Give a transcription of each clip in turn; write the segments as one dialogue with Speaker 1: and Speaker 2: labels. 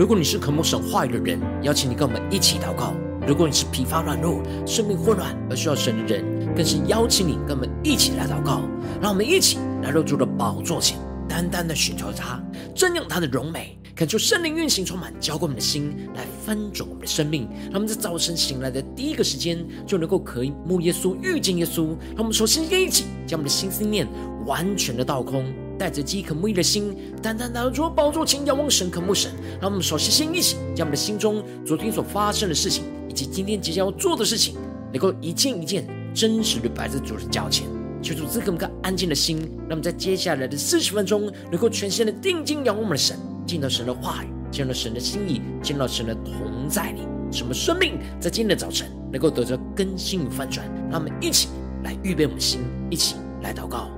Speaker 1: 如果你是渴慕神话语的人，邀请你跟我们一起祷告；如果你是疲乏软弱、生命混乱而需要神的人，更是邀请你跟我们一起来祷告。让我们一起来到主的宝座前，单单的寻求他，瞻仰他的荣美，恳求圣灵运行充满，浇灌我们的心，来翻转我们的生命。让我们在早晨醒来的第一个时间，就能够渴慕耶稣、遇见耶稣。让我们首先一起将我们的心思念完全的倒空。带着饥渴慕义的心，单单拿着宝座前，仰望神，渴慕神。让我们首先先一起，将我们的心中昨天所发生的事情，以及今天即将要做的事情，能够一件一件真实的摆在主的脚前，求主赐给我们个安静的心，让我们在接下来的四十分钟，能够全心的定睛仰望我们的神，见到神的话语，见到神的心意，见到神的同在里，什么生命在今天的早晨能够得着更新与翻转。让我们一起来预备我们的心，一起来祷告。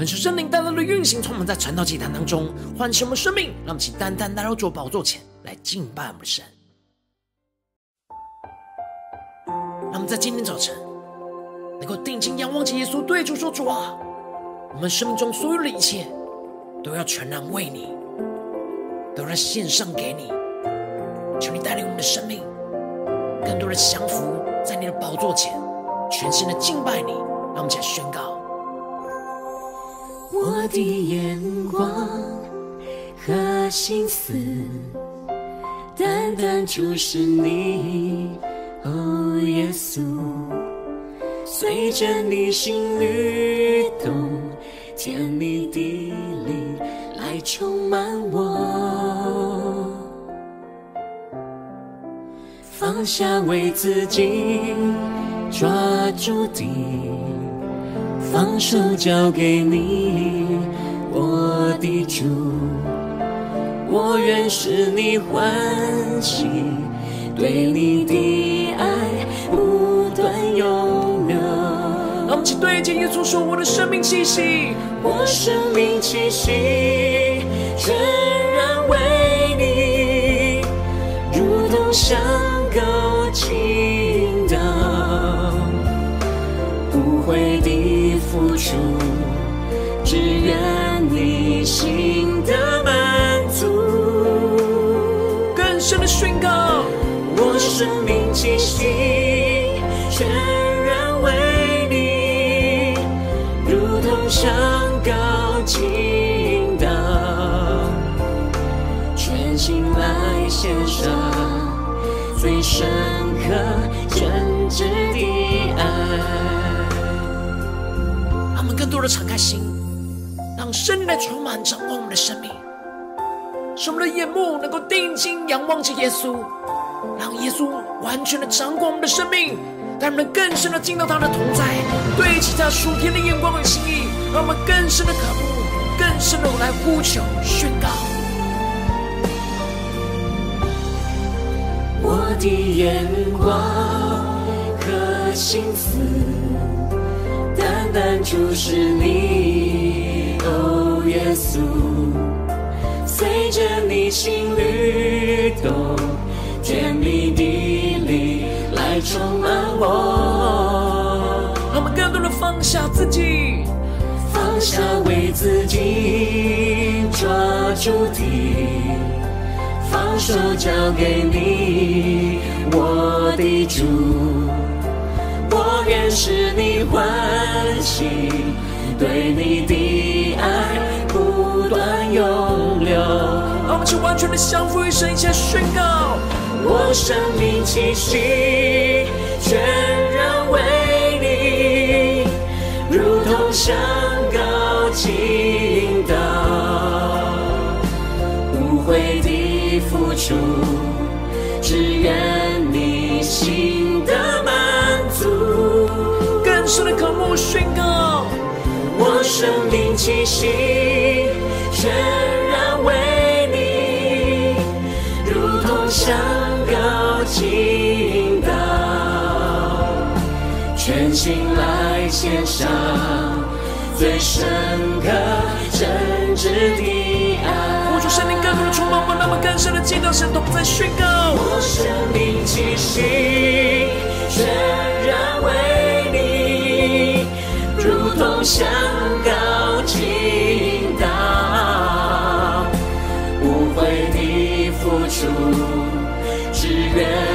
Speaker 1: 恳求圣灵单单的运行，充满在传道祭坛当中，唤醒我们生命，让我们起单单来到主宝座前来敬拜我们神。让我们在今天早晨能够定睛仰望起耶稣，对主说：“主啊，我们生命中所有的一切都要全然为你，都要献上给你。求你带领我们的生命更多的降服在你的宝座前，全心的敬拜你。”让我们起来宣告。
Speaker 2: 我的眼光和心思，单单注视你，哦，耶稣，随着你心律动，天离地里来充满我，放下为自己抓住的。放手交给你，我的主，我愿使你欢喜，对你的爱不断永留。
Speaker 1: 让我们一起对着耶稣说：“我的生命气息，
Speaker 2: 我生命气息，生命气息全然为你，如同上高倾倒，全心来献上最深刻真挚的爱。
Speaker 1: 更多的敞开心，让圣灵来充满掌握我们的生命，使我们的眼目能够定睛仰望着耶稣，让耶稣完全的掌管我们的生命，带我们更深的进到他的同在，对齐他属天的眼光和心意，让我们更深的渴慕，更深的来呼求宣告。
Speaker 2: 我的眼光和心思，单单注视你，哦，耶稣，随着你心律动，来充满我。
Speaker 1: 让我们更多的放下自己，
Speaker 2: 放下为自己抓住的。放手交给你，我的主，我愿使你欢喜，对你的爱不断永留。
Speaker 1: 让我们去完全的降服于神，一切宣告，
Speaker 2: 我生命气息全然为你，如同香膏倾倒，无悔的。付出，只愿你心的满足。
Speaker 1: 更深的渴慕宣告，
Speaker 2: 我生命气息全心来献上最深刻真挚的爱。
Speaker 1: 圣灵更多的充满我，那么更深的敬拜，神同在宣告。
Speaker 2: 我生命气息全然为你，如同香膏倾倒，无悔的付出，只愿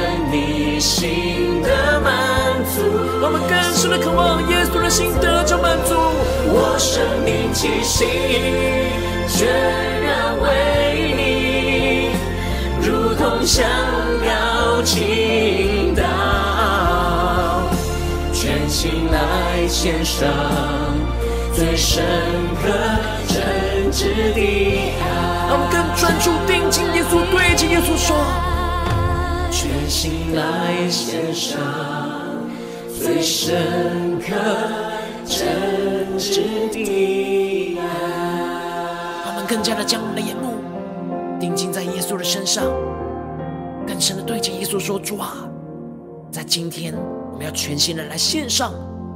Speaker 2: 足。
Speaker 1: 我们更深的渴望耶稣的心得着满足。
Speaker 2: 我生命气息全然为。香膏倾倒，全心来献上最深刻真挚的爱。
Speaker 1: 让我们更专注定睛耶稣，对着耶稣说：
Speaker 2: 全心来献上最深刻真挚的
Speaker 1: 爱。他们更加的将我们的眼目定睛在耶稣的身上。更深的对着耶稣说：“主啊，在今天我们要全心的来献上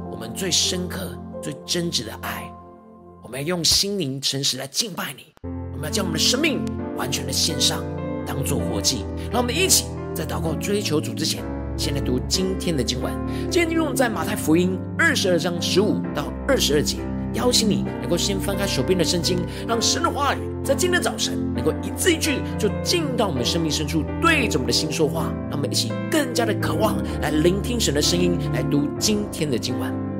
Speaker 1: 我们最深刻、最真挚的爱。我们要用心灵诚实来敬拜你。我们要将我们的生命完全的献上，当做活祭。让我们一起在祷告追求主之前，先来读今天的经文。今天经文在马太福音二十二章十五到二十二节。邀请你能够先翻开手边的圣经，让神的话语。”在今天早晨，能够一字一句就进到我们生命深处，对着我们的心说话，让我们一起更加的渴望来聆听神的声音，来读今天的经文。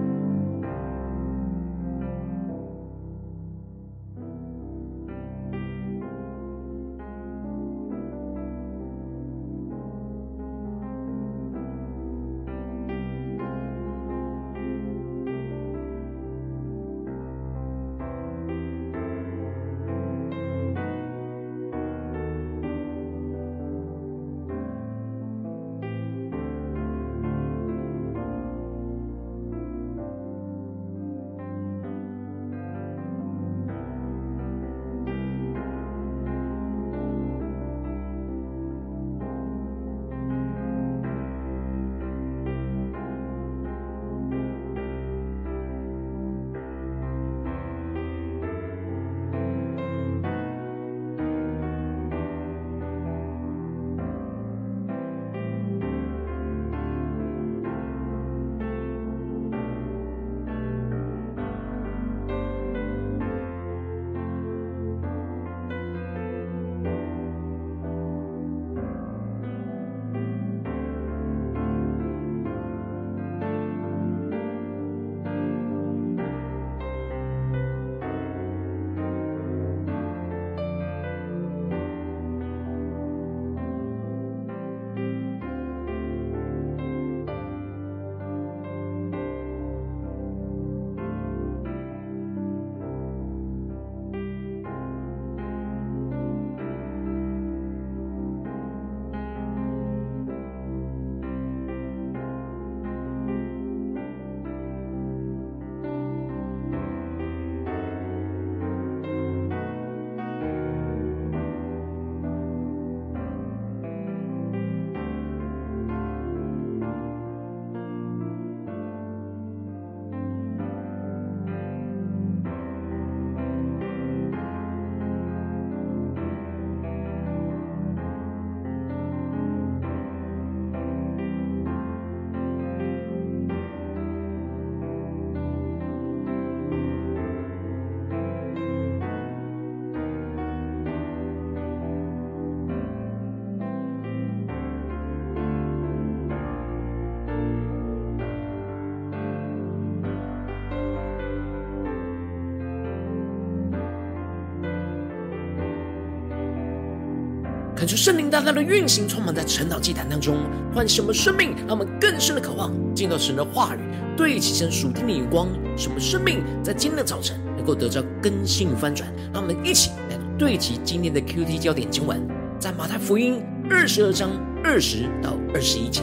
Speaker 1: 求圣灵大大的运行，充满在晨祷祭坛当中，唤醒我们生命，让我们更深的渴望见到神的话语，对齐神属天的眼光，使我们生命在今天的早晨能够得到更新翻转。让我们一起来对齐今天的 QT 焦点经文，在马太福音二十二章二十到二十一节，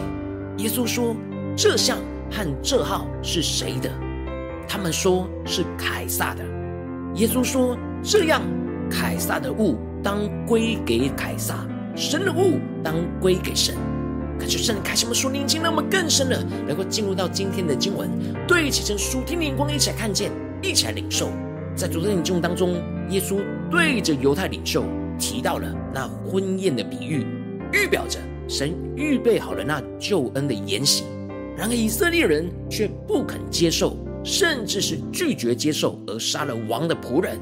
Speaker 1: 耶稣说：“这像和这号是谁的？”他们说是凯撒的。耶稣说：“这样，凯撒的物。”当归给凯撒，神的物当归给神。可是圣灵开启我们属灵眼睛，让我们更深的能够进入到今天的经文，对齐成属天的眼光，一起来看见，一起来领受。在昨天的经文当中，耶稣对着犹太领袖提到了那婚宴的比喻，预表着神预备好了那救恩的筵席。然而以色列人却不肯接受，甚至是拒绝接受，而杀了王的仆人。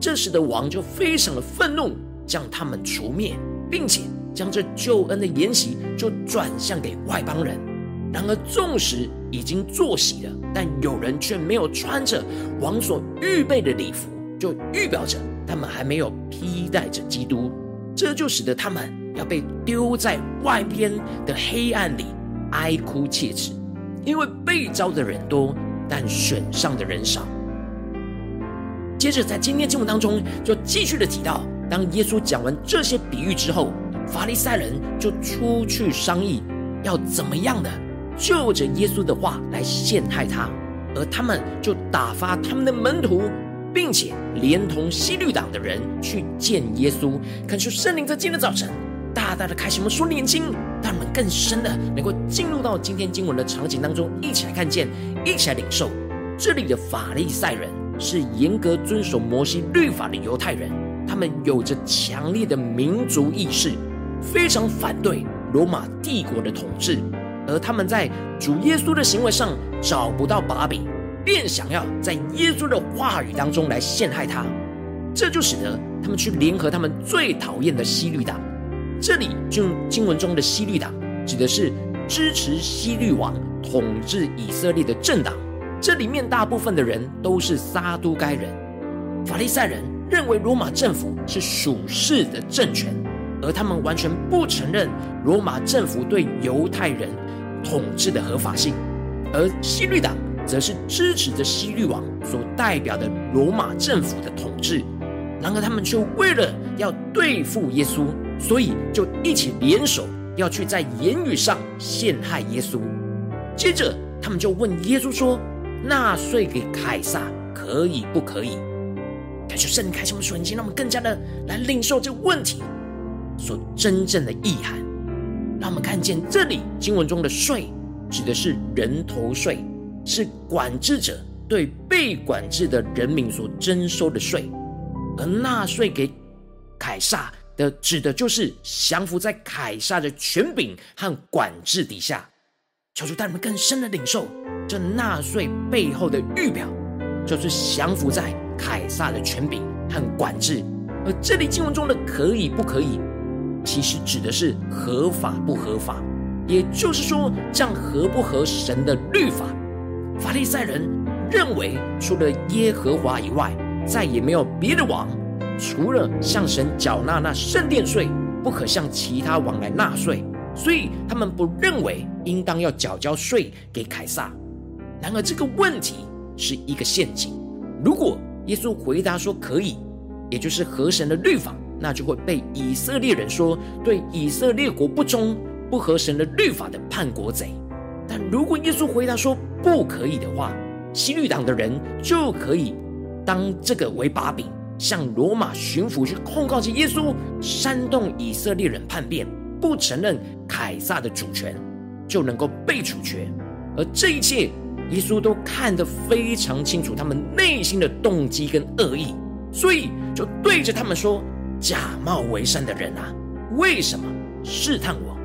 Speaker 1: 这时的王就非常的愤怒，将他们除灭，并且将这救恩的筵席就转向给外邦人。然而，纵使已经坐席了，但有人却没有穿着王所预备的礼服，就预表着他们还没有披戴着基督。这就使得他们要被丢在外边的黑暗里哀哭切齿，因为被招的人多，但选上的人少。接着，在今天经文当中，就继续的提到，当耶稣讲完这些比喻之后，法利赛人就出去商议，要怎么样的就着耶稣的话来陷害他，而他们就打发他们的门徒，并且连同西律党的人去见耶稣。恳求圣灵在今天的早晨，大大的开启我们属灵眼睛，让我们更深的能够进入到今天经文的场景当中，一起来看见，一起来领受这里的法利赛人。是严格遵守摩西律法的犹太人，他们有着强烈的民族意识，非常反对罗马帝国的统治，而他们在主耶稣的行为上找不到把柄，便想要在耶稣的话语当中来陷害他，这就使得他们去联合他们最讨厌的希律党。这里就用经文中的希律党指的是支持希律王统治以色列的政党。这里面大部分的人都是撒都该人，法利赛人认为罗马政府是属世的政权，而他们完全不承认罗马政府对犹太人统治的合法性，而希律党则是支持着希律王所代表的罗马政府的统治。然而，他们却为了要对付耶稣，所以就一起联手要去在言语上陷害耶稣。接着，他们就问耶稣说，纳税给凯撒可以不可以？感谢圣灵开启我们属灵，让我们更加的来领受这个问题所真正的意涵。让我们看见这里经文中的税指的是人头税，是管制者对被管制的人民所征收的税；而纳税给凯撒的，指的就是降服在凯撒的权柄和管制底下。求主带我们更深的领受。这纳税背后的预表，就是降服在凯撒的权柄和管制。而这里经文中的“可以不可以”，其实指的是合法不合法。也就是说，这样合不合神的律法？法利赛人认为，除了耶和华以外，再也没有别的王，除了向神缴纳那圣殿税，不可向其他王来纳税。所以他们不认为应当要缴交税给凯撒。然而，这个问题是一个陷阱。如果耶稣回答说可以，也就是合神的律法，那就会被以色列人说对以色列国不忠、不合神的律法的叛国贼。但如果耶稣回答说不可以的话，希律党的人就可以当这个为把柄，向罗马巡抚去控告着耶稣煽动以色列人叛变，不承认凯撒的主权，就能够被处决。而这一切。耶稣都看得非常清楚，他们内心的动机跟恶意，所以就对着他们说：“假冒为善的人啊，为什么试探我？”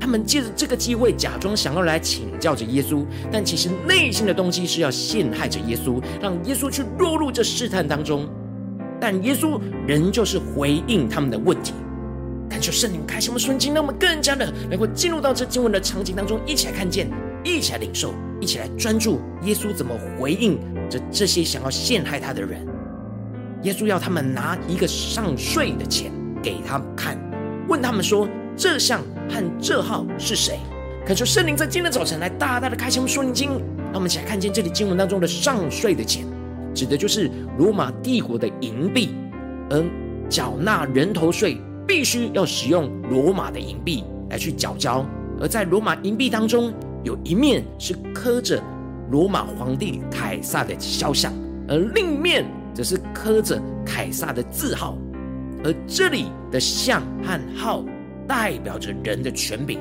Speaker 1: 他们借着这个机会，假装想要来请教着耶稣，但其实内心的动机是要陷害着耶稣，让耶稣去落入这试探当中。但耶稣仍旧是回应他们的问题。感谢圣灵开什么瞬间，让我们更加的能够进入到这经文的场景当中，一起来看见，一起来领受。一起来专注耶稣怎么回应这这些想要陷害他的人。耶稣要他们拿一个上税的钱给他们看，问他们说：“这项和这号是谁？”恳求圣灵在今天早晨来大大的开启我们属灵经，让我们一起来看见这里经文当中的上税的钱，指的就是罗马帝国的银币，而缴纳人头税必须要使用罗马的银币来去缴交，而在罗马银币当中有一面是刻着罗马皇帝凯撒的肖像，而另一面则是刻着凯撒的字号。而这里的像和号代表着人的权柄。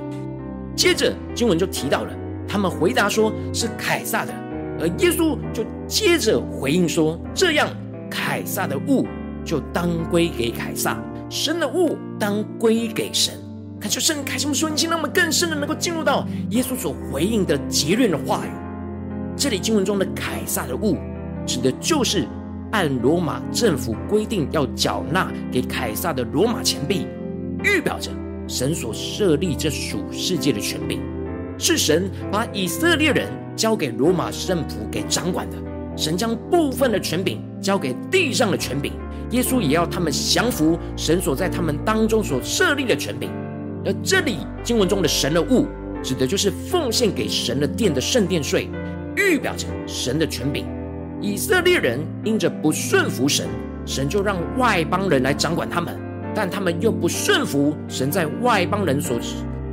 Speaker 1: 接着经文就提到了，他们回答说是凯撒的，而耶稣就接着回应说：这样，凯撒的物就当归给凯撒，神的物当归给神。恳求圣灵开启我们属灵，让我们更深的能够进入到耶稣所回应的结论的话语。这里经文中的凯撒的物，指的就是。按罗马政府规定要缴纳给凯撒的罗马钱币，预表着神所设立这属世界的权柄，是神把以色列人交给罗马政府给掌管的。神将部分的权柄交给地上的权柄，耶稣也要他们降服神所在他们当中所设立的权柄。而这里经文中的神的物，指的就是奉献给神的殿的圣殿税，预表着神的权柄。以色列人因着不顺服神，神就让外邦人来掌管他们，但他们又不顺服神在外邦人所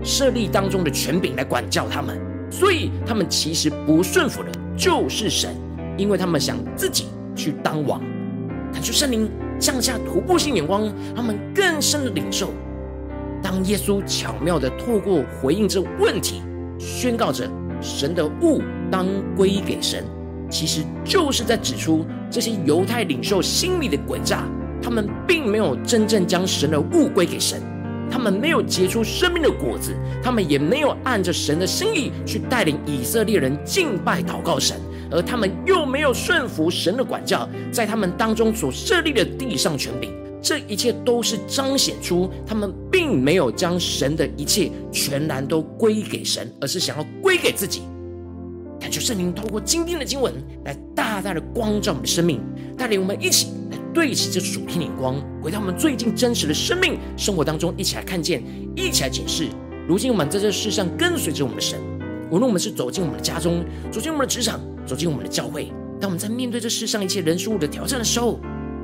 Speaker 1: 设立当中的权柄来管教他们，所以他们其实不顺服的就是神，因为他们想自己去当王。恳求圣灵降下突破性眼光，他们更深的领受。当耶稣巧妙的透过回应这问题，宣告着神的物当归给神。其实就是在指出这些犹太领袖心里的诡诈，他们并没有真正将神的物归给神，他们没有结出生命的果子，他们也没有按着神的心意去带领以色列人敬拜祷告神，而他们又没有顺服神的管教，在他们当中所设立的地上权柄，这一切都是彰显出他们并没有将神的一切全然都归给神，而是想要归给自己。感谢圣灵透过今天的经文来大大的光照我们的生命，带领我们一起来对齐这属天眼光，回到我们最近真实的生命生活当中，一起来看见，一起来解释。如今我们在这世上跟随着我们的神，无论我们是走进我们的家中，走进我们的职场，走进我们的教会，当我们在面对这世上一切人事物的挑战的时候，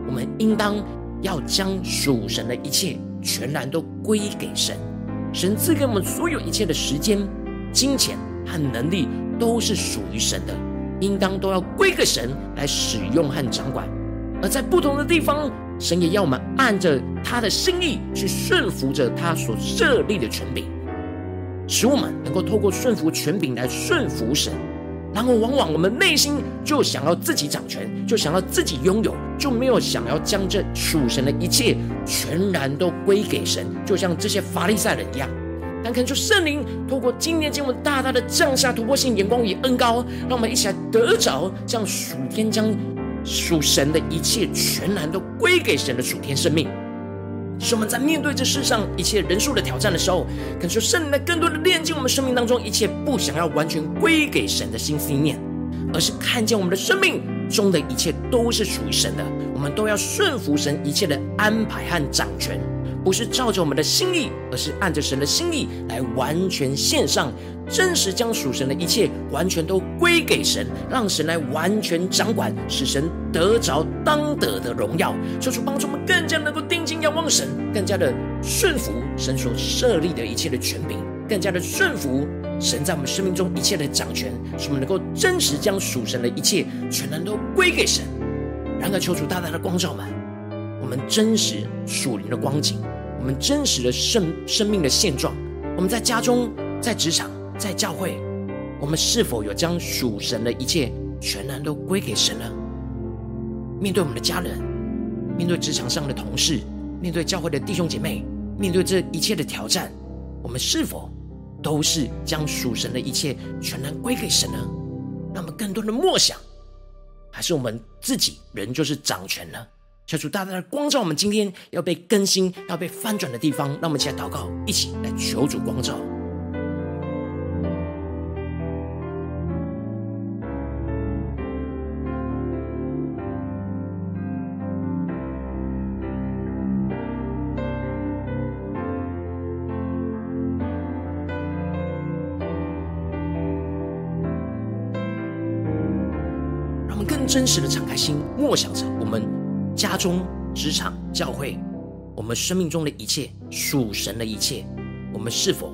Speaker 1: 我们应当要将属神的一切全然都归给神。神赐给我们所有一切的时间、金钱和能力。都是属于神的，应当都要归给神来使用和掌管。而在不同的地方，神也要我们按着他的心意去顺服着他所设立的权柄，使我们能够透过顺服权柄来顺服神。然后，往往我们内心就想要自己掌权，就想要自己拥有，就没有想要将这属神的一切全然都归给神，就像这些法利赛人一样。但恳求圣灵透过今天经文大大的降下突破性眼光与恩膏，让我们一起来得着这样属天将属神的一切全然都归给神的属天生命。使我们在面对这世上一切人数的挑战的时候，恳求圣灵来更多的炼净我们生命当中一切不想要完全归给神的心思意念，而是看见我们的生命中的一切都是属于神的，我们都要顺服神一切的安排和掌权。不是照着我们的心意，而是按着神的心意来完全献上，真实将属神的一切完全都归给神，让神来完全掌管，使神得着当得的荣耀。求主帮助我们更加能够定睛仰望神，更加的顺服神所设立的一切的权柄，更加的顺服神在我们生命中一切的掌权，使我们能够真实将属神的一切全然都归给神。然而，求主大大的光照我们，我们真实属灵的光景。我们真实的生生命的现状，我们在家中、在职场、在教会，我们是否有将属神的一切全然都归给神呢？面对我们的家人，面对职场上的同事，面对教会的弟兄姐妹，面对这一切的挑战，我们是否都是将属神的一切全然归给神呢？让我们更多的默想，还是我们自己人就是掌权呢？求主大大的光照我们今天要被更新、要被翻转的地方，让我们一起来祷告，一起来求主光照。真实的敞开心，默想着我们家中、职场、教会，我们生命中的一切属神的一切，我们是否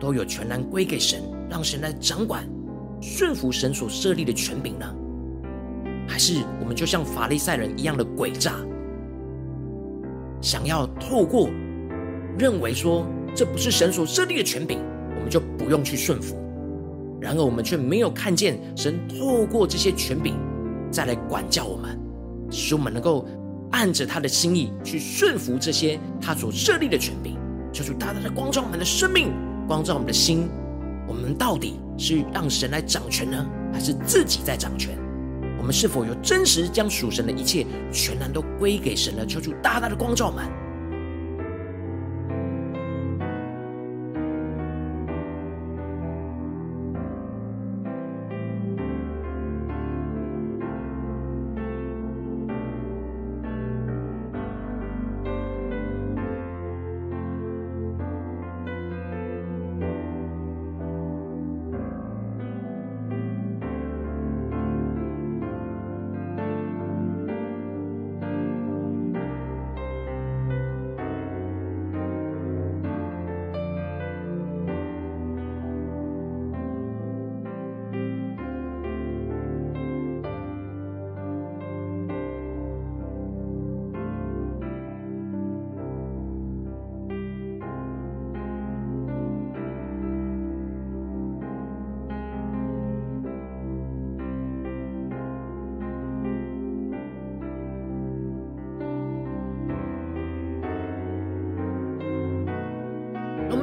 Speaker 1: 都有全然归给神，让神来掌管，顺服神所设立的权柄呢？还是我们就像法利赛人一样的诡诈，想要透过认为说这不是神所设立的权柄，我们就不用去顺服。然而我们却没有看见神透过这些权柄再来管教我们，使我们能够按着他的心意去顺服这些他所设立的权柄，求主大大的光照我们的生命，光照我们的心。我们到底是让神来掌权呢，还是自己在掌权？我们是否有真实将属神的一切全然都归给神呢？求主大大的光照我们。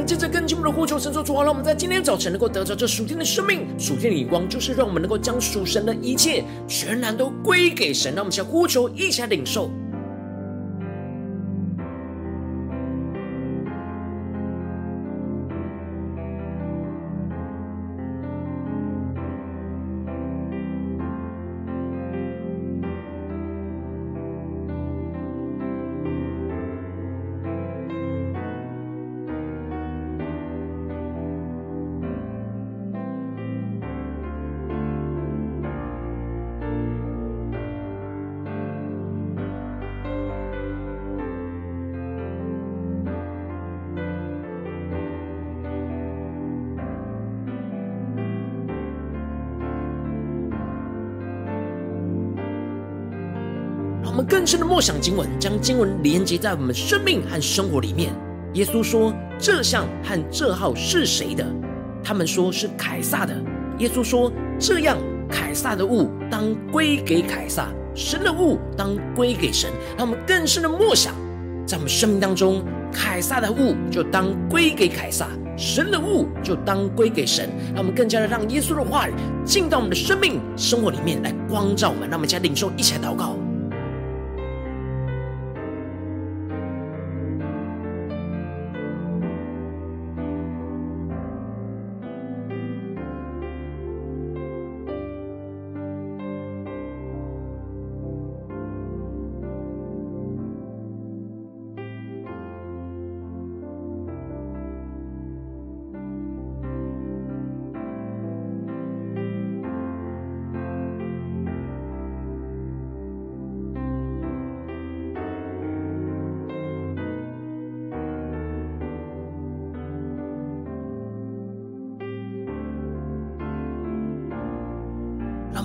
Speaker 1: 接着更进一步的呼求神说主啊，让我们在今天早晨能够得着这属天的生命、属天的眼光，就是让我们能够将属神的一切全然都归给神。让我们先呼求，一起来领受。更深的默想经文，将经文连接在我们生命和生活里面。耶稣说：“这像和这号是谁的？”他们说是凯撒的。耶稣说：“这样，凯撒的物当归给凯撒，神的物当归给神。”让我们更深的默想，在我们生命当中，凯撒的物就当归给凯撒，神的物就当归给神。让我们更加的让耶稣的话语进到我们的生命生活里面来光照我们。让我们一起来领受，一起来祷告。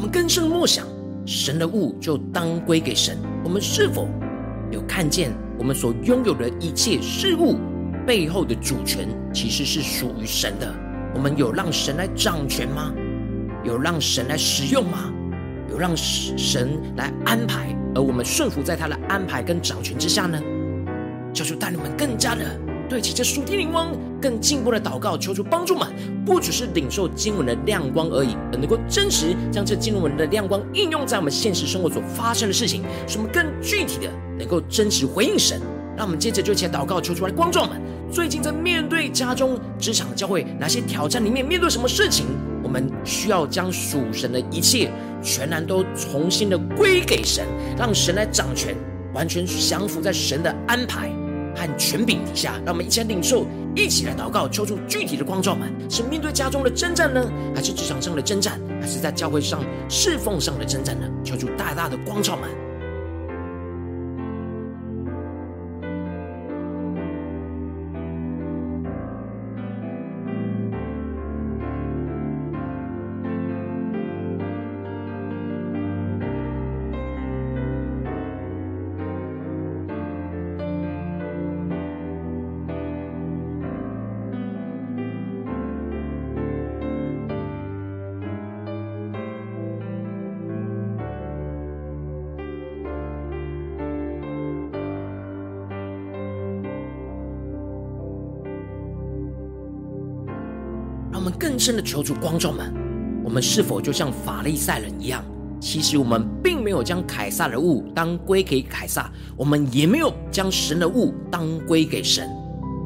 Speaker 1: 们更深默想，神的物就当归给神。我们是否有看见我们所拥有的一切事物背后的主权其实是属于神的？我们有让神来掌权吗？有让神来使用吗？有让神来安排，而我们顺服在他的安排跟掌权之下呢？教主带领我们更加的。对齐这属天灵光，更进一步的祷告，求主帮助们，不只是领受经文的亮光而已，而能够真实将这经文的亮光应用在我们现实生活所发生的事情，使我们更具体的能够真实回应神。让我们接着就一起来祷告，求出来光照们。最近在面对家中、职场、教会哪些挑战里面，面对什么事情，我们需要将属神的一切全然都重新的归给神，让神来掌权，完全降服在神的安排和权柄底下，让我们一起来领受，一起来祷告，求出具体的光照门，是面对家中的征战呢，还是职场上的征战，还是在教会上侍奉上的征战呢？求出大大的光照门。深的求主光照们，我们是否就像法利赛人一样？其实我们并没有将凯撒的物当归给凯撒，我们也没有将神的物当归给神，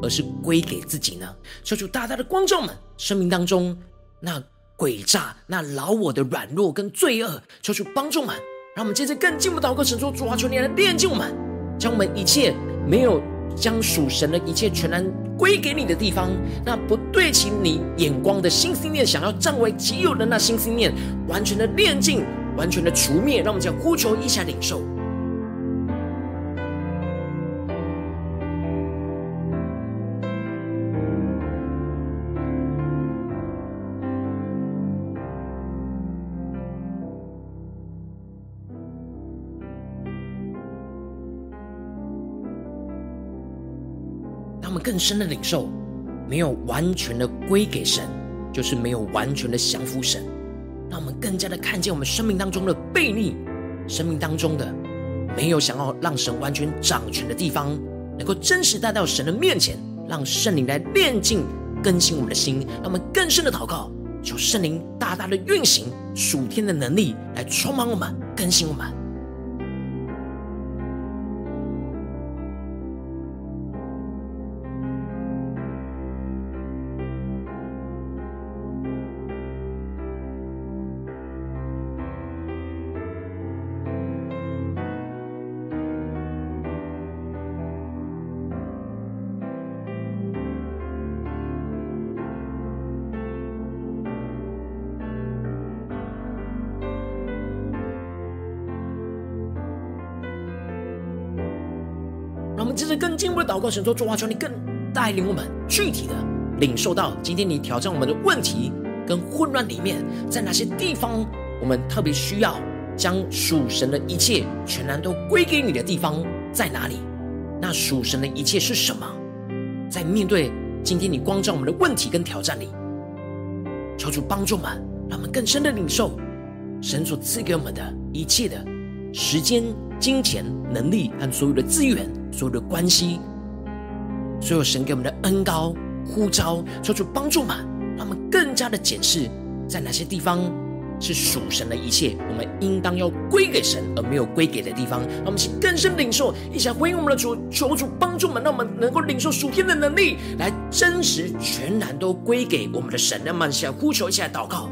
Speaker 1: 而是归给自己呢？求主大大的光照们，生命当中那诡诈、那老我的软弱跟罪恶，求主帮助们，让我们接着更进一步祷告，神说主啊，求你来炼净我们，将我们一切没有将属神的一切全然。归给你的地方，那不对齐你眼光的心思念，想要占为己有的那心思念，完全的炼净，完全的除灭。让我们将呼求一下领受。我们更深的领受，没有完全的归给神，就是没有完全的降服神。让我们更加的看见我们生命当中的悖逆，生命当中的没有想要让神完全掌权的地方，能够真实带到神的面前，让圣灵来炼净、更新我们的心。让我们更深的祷告，求圣灵大大的运行属天的能力来充满我们、更新我们。祷告，神说：主啊，求你更带领我们具体的领受到今天你挑战我们的问题跟混乱里面，在哪些地方我们特别需要将属神的一切全然都归给你的地方在哪里？那属神的一切是什么？在面对今天你光照我们的问题跟挑战里，求主帮助我们，让我们更深的领受神所赐给我们的一切的时间、金钱、能力和所有的资源。所有的关系，所有神给我们的恩膏呼召，求主帮助嘛，让我们更加的检视，在哪些地方是属神的一切，我们应当要归给神，而没有归给的地方，让我们请更深领受，一起来回应我们的主，求主帮助我们，让我们能够领受属天的能力，来真实全然都归给我们的神。让我们一起来呼求，一起来祷告。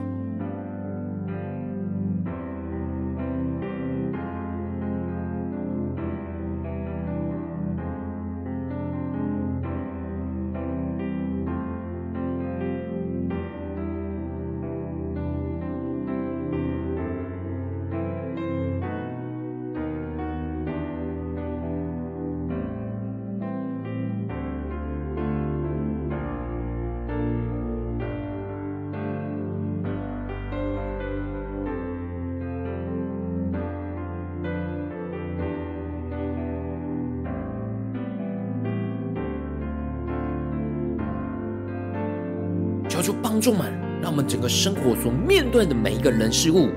Speaker 1: 求主帮助们，让我们整个生活所面对的每一个人事物，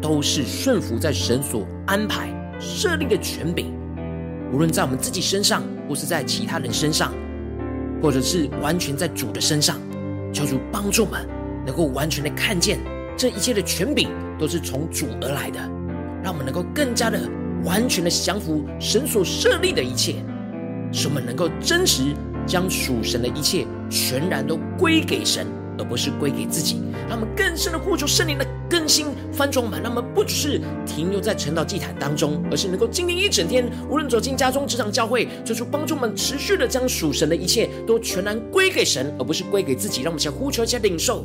Speaker 1: 都是顺服在神所安排设立的权柄。无论在我们自己身上，或是在其他人身上，或者是完全在主的身上，求主帮助们能够完全的看见这一切的权柄都是从主而来的，让我们能够更加的完全的降服神所设立的一切，使我们能够真实将属神的一切全然都归给神。而不是归给自己，让我们更深的呼求圣灵的更新翻转我们，让我们不只是停留在成道祭坛当中，而是能够经历一整天，无论走进家中、职场、教会，就是帮助我们持续的将属神的一切都全然归给神，而不是归给自己。让我们先呼求一下领受。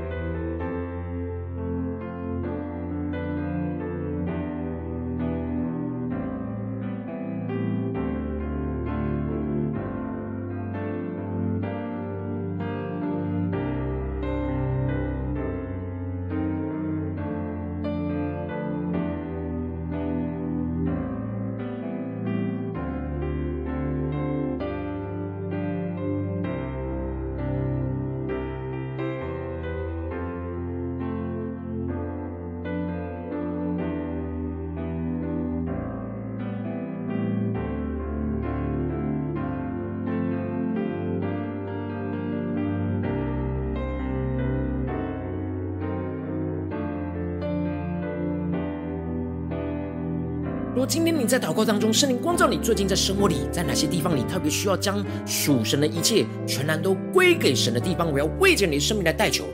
Speaker 1: 今天你在祷告当中，圣灵光照你，最近在生活里，在哪些地方你特别需要将属神的一切全然都归给神的地方，我要为着你的生命来代求，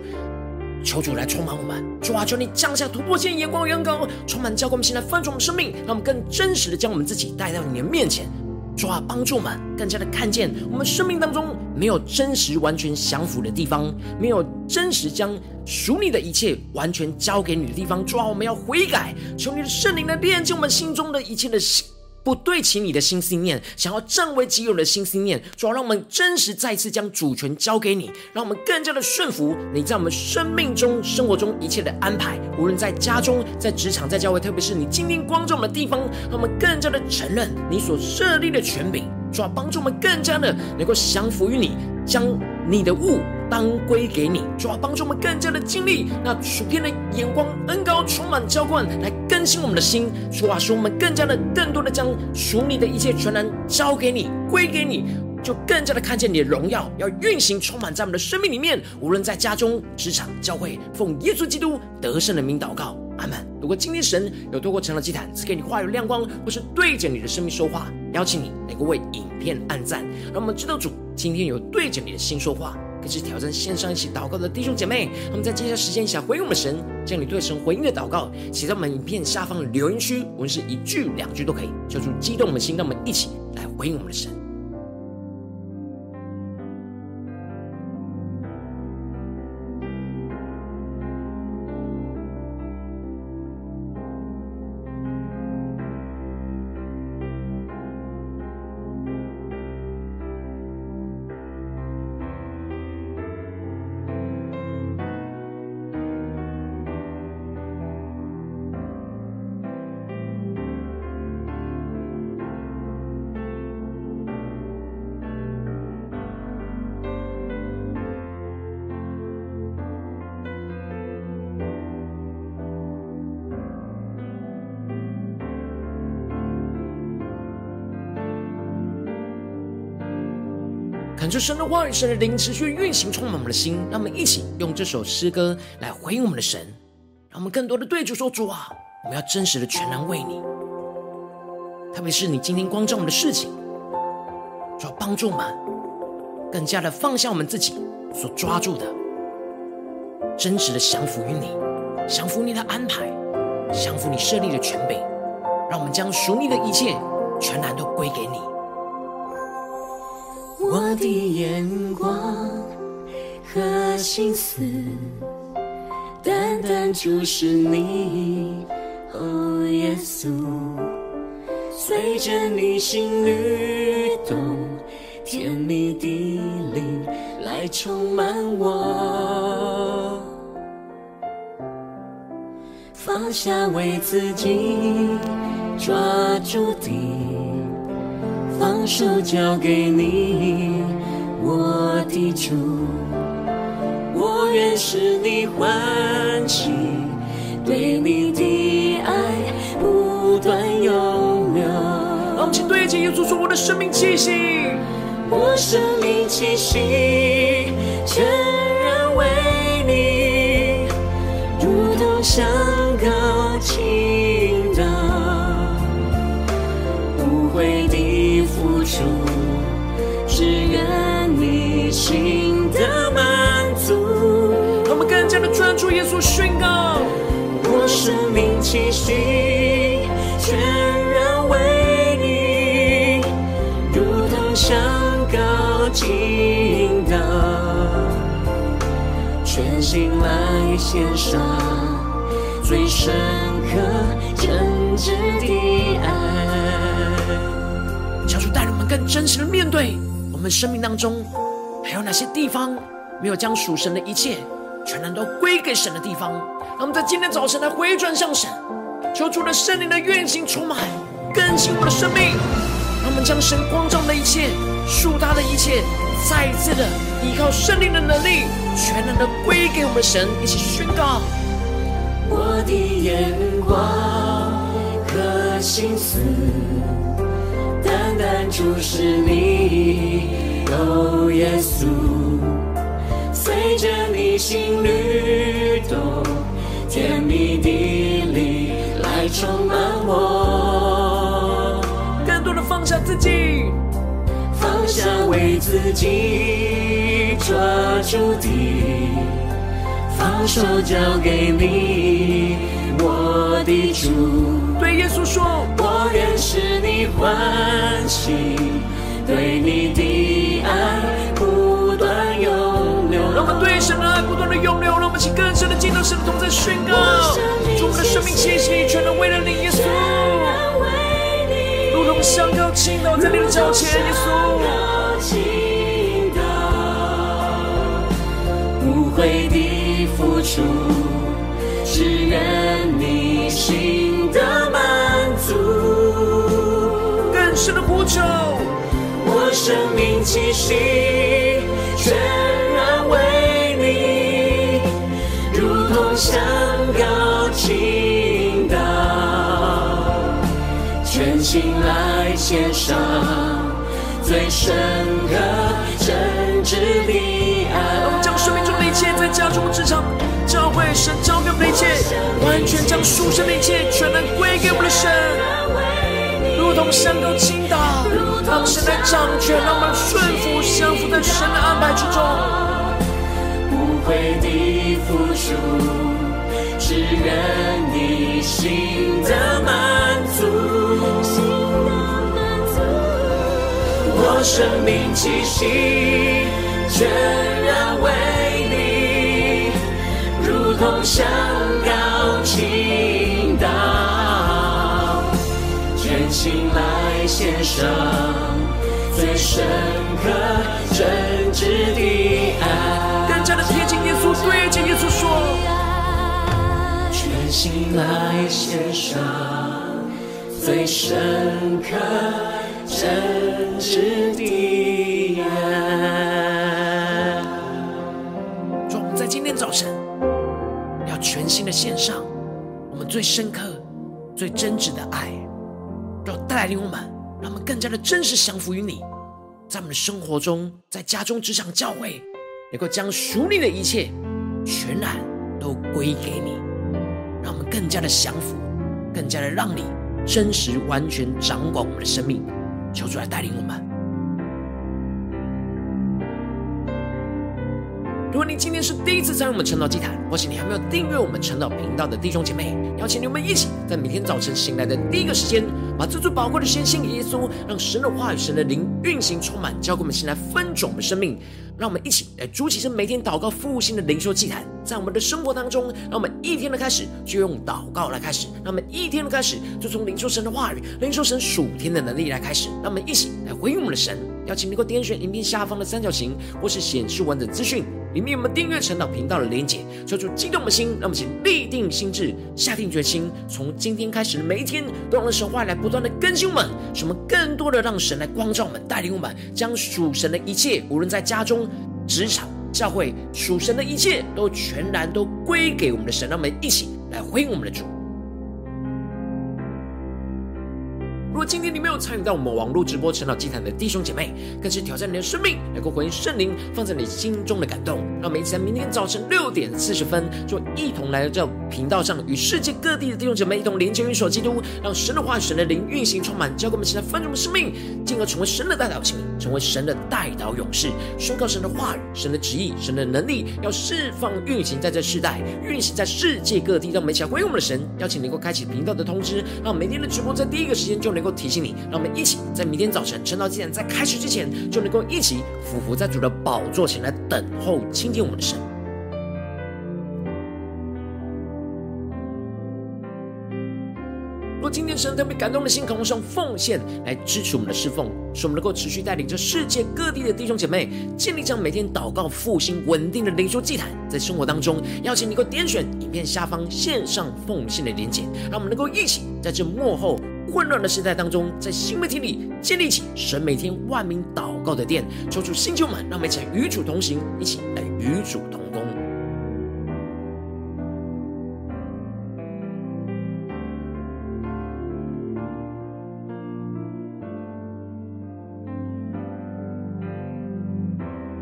Speaker 1: 求主来充满我们，主啊，求你降下突破性眼光，远高，充满教灌我们心来翻转我们生命，让我们更真实的将我们自己带到你的面前。主啊，帮助我们更加的看见我们生命当中没有真实完全降服的地方，没有真实将属你的一切完全交给你的地方。主啊，我们要悔改，求你的圣灵来炼净我们心中的一切的心。不对齐你的心思念，想要占为己有的心思念，主要让我们真实再次将主权交给你，让我们更加的顺服你在我们生命中、生活中一切的安排。无论在家中、在职场、在教会，特别是你今天光照我们的地方，让我们更加的承认你所设立的权柄，主要帮助我们更加的能够降服于你，将你的物。当归给你，主要帮助我们更加的经历那属天的眼光恩高充满浇灌，来更新我们的心。主啊，使我们更加的、更多的将属你的一切全然交给你、归给你，就更加的看见你的荣耀要运行充满在我们的生命里面。无论在家中、职场、教会，奉耶稣基督得胜的名祷告，阿门。如果今天神有透过成了祭坛赐给你话语亮光，或是对着你的生命说话，邀请你能够为影片按赞，让我们知道主今天有对着你的心说话。更是挑战线上一起祷告的弟兄姐妹，他们在接下来时间想回应我们神，将你对神回应的祷告写在我们影片下方的留言区，无论是一句两句都可以，求主激动我们的心，让我们一起来回应我们的神。神的话语、神的灵持续运行，充满我们的心。让我们一起用这首诗歌来回应我们的神，让我们更多的对主说：“主啊，我们要真实的全然为你。特别是你今天光照我们的事情，主要帮助我们更加的放下我们自己所抓住的，真实的降服于你，降服你的安排，降服你设立的权柄，让我们将属你的一切全然都归给你。”
Speaker 2: 我的眼光和心思，单单注视你，哦，耶稣，随着你心律动，甜蜜的灵来充满我，放下为自己抓住的。放手交给你，我的主，我愿使你欢喜，对你的爱不断永留。
Speaker 1: 让我们请对齐，说出我的生命气息，
Speaker 2: 我生命气息全然为你，如同香膏倾倒，付出，只愿你心的满足。
Speaker 1: 我们更加的专注耶稣宣告：
Speaker 2: 我生命气息全然为你，如同香膏倾倒，全心来献上最深刻真挚的
Speaker 1: 实面对我们生命当中还有哪些地方没有将属神的一切全然都归给神的地方，让我们在今天早晨来回转向神，求主的圣灵的运行充满更新我们的生命，让我们将神光照的一切、属他的一切，再一次的依靠圣灵的能力，全然的归给我们神，一起宣告：
Speaker 2: 我的眼光和心思，单单注视你，哦，耶稣。随着你心律动，甜蜜的灵来充满我。
Speaker 1: 更多的放下自己，
Speaker 2: 放下为自己抓住的，放手交给你，我的主。
Speaker 1: 对耶稣说，
Speaker 2: 我愿使你欢喜，对你的爱不断涌
Speaker 1: 流。让我们对神的爱不断的涌流，让我们请更深的进入神的同在宣告，主我们的生命气息全能为了你，耶稣，如同香膏倾倒在你的脚前，耶稣，
Speaker 2: 无悔的付出，只愿你心的满。足，
Speaker 1: 更深的呼求，
Speaker 2: 我生命气息全然为你，如同。香膏倾倒，全心来献上最深刻真挚的
Speaker 1: 爱。我们将生命中的一切，在家中、职场、教会、神交给我们的一切，完全将属神的一切，全能归给我们的神。如同香膏倾倒，让神来掌权，让我们顺服、降服在神的安排之中。
Speaker 2: 无悔的付出，只愿你心的满足。我生命气息全然为你，如同香膏倾心来献上最深刻真挚的爱。
Speaker 1: 更加的贴近耶稣，对着耶稣说：
Speaker 2: 全心来献上最深刻真挚的爱。
Speaker 1: 主，我们在今天早晨要全心的献上我们最深刻、最真挚的爱，带领我们，让我们更加的真实降服于你，在我们的生活中，在家中、职场、教会。能够将属你的一切全然都归给你，让我们更加的降服，更加的让你真实完全掌管我们的生命，求主来带领我们。如果你今天是第一次参与我们晨祷祭坛，或是你还没有订阅我们晨祷频道的弟兄姐妹，邀请你们一起在每天早晨醒来的第一个时间，把这最宝贵的时间献给耶稣，让神的话语、神的灵运行充满，交给我们先来分盛我们生命。让我们一起来筑起这每天祷告复兴的灵修祭坛，在我们的生活当中，让我们一天的开始就用祷告来开始，让我们一天的开始就从灵修神的话语、灵修神属天的能力来开始。让我们一起来回应我们的神。邀请能够点选影片下方的三角形，或是显示完整资讯，里面有我们订阅成长频道的连结，求主激动的心，让我们请立定心智，下定决心，从今天开始的每一天，都让神话来不断的更新我们，使我们更多的让神来光照我们，带领我们，将属神的一切，无论在家中、职场、教会，属神的一切，都全然都归给我们的神。让我们一起来回应我们的主。没有参与到我们网络直播晨祷祭坛的弟兄姐妹，更是挑战你的生命，能够回应圣灵放在你心中的感动。让我们一起在明天早晨六点四十分，就一同来到这频道上，与世界各地的弟兄姐妹一同连接、运手基督，让神的话语、神的灵运行充满，教给我们现在丰盛的生命，进而成为神的代祷器，成为神的代导勇士，宣告神的话语、神的旨意、神的能力，要释放运行在这世代，运行在世界各地。让我们一起来回应我们的神，邀请能够开启频道的通知，让每天的直播在第一个时间就能够提醒你。让我们一起在明天早晨晨祷祭坛在开始之前，就能够一起俯伏在主的宝座前来等候倾听我们的神。若今天神特别感动的心，渴望用奉献来支持我们的侍奉，使我们能够持续带领着世界各地的弟兄姐妹建立这样每天祷告复兴稳定的灵修祭坛，在生活当中，邀请你能够点选影片下方线上奉献的连结，让我们能够一起在这幕后混乱的时代当中，在新媒体里建立起神每天万名祷告的殿，抽出新旧们，让我们一起与主同行，一起来与主同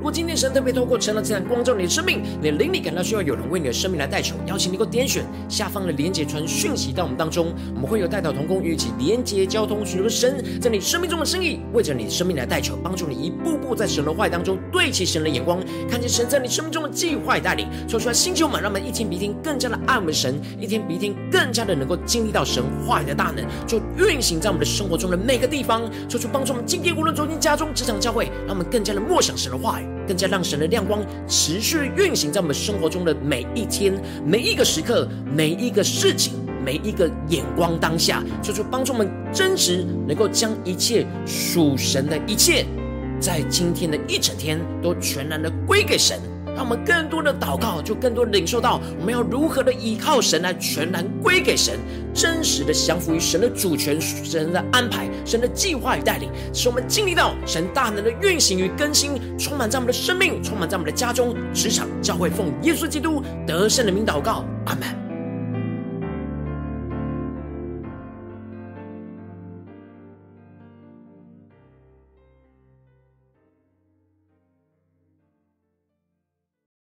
Speaker 1: 如果。今天神特别透过晨祷祭坛光照你的生命，你的灵里感到需要有人为你的生命来代求，邀请你能够点选下方的连结传讯息到我们当中，我们会有代祷同工与一起连结交通，许多神在你生命中的生意，为着你的生命来代求，帮助你一步步在神的话语当中对齐神的眼光，看见神在你生命中的计划带领，说出来新旧满，让我们一天比一天更加的爱我们神，一天比一天更加的能够经历到神话语的大能，就运行在我们的生活中的每个地方，说出帮助我们今天无论走进家中、职场、教会，让我们更加的默想神的话语。更加让神的亮光持续运行在我们生活中的每一天、每一个时刻、每一个事情、每一个眼光当下，求主帮助我们真实能够将一切属神的一切，在今天的一整天都全然的归给神。让我们更多的祷告，就更多的领受到我们要如何的依靠神来全然归给神，真实的降服于神的主权、神的安排、神的计划与带领，使我们经历到神大能的运行与更新，充满在我们的生命，充满在我们的家中、职场、教会，奉耶稣基督得胜的名祷告，阿门。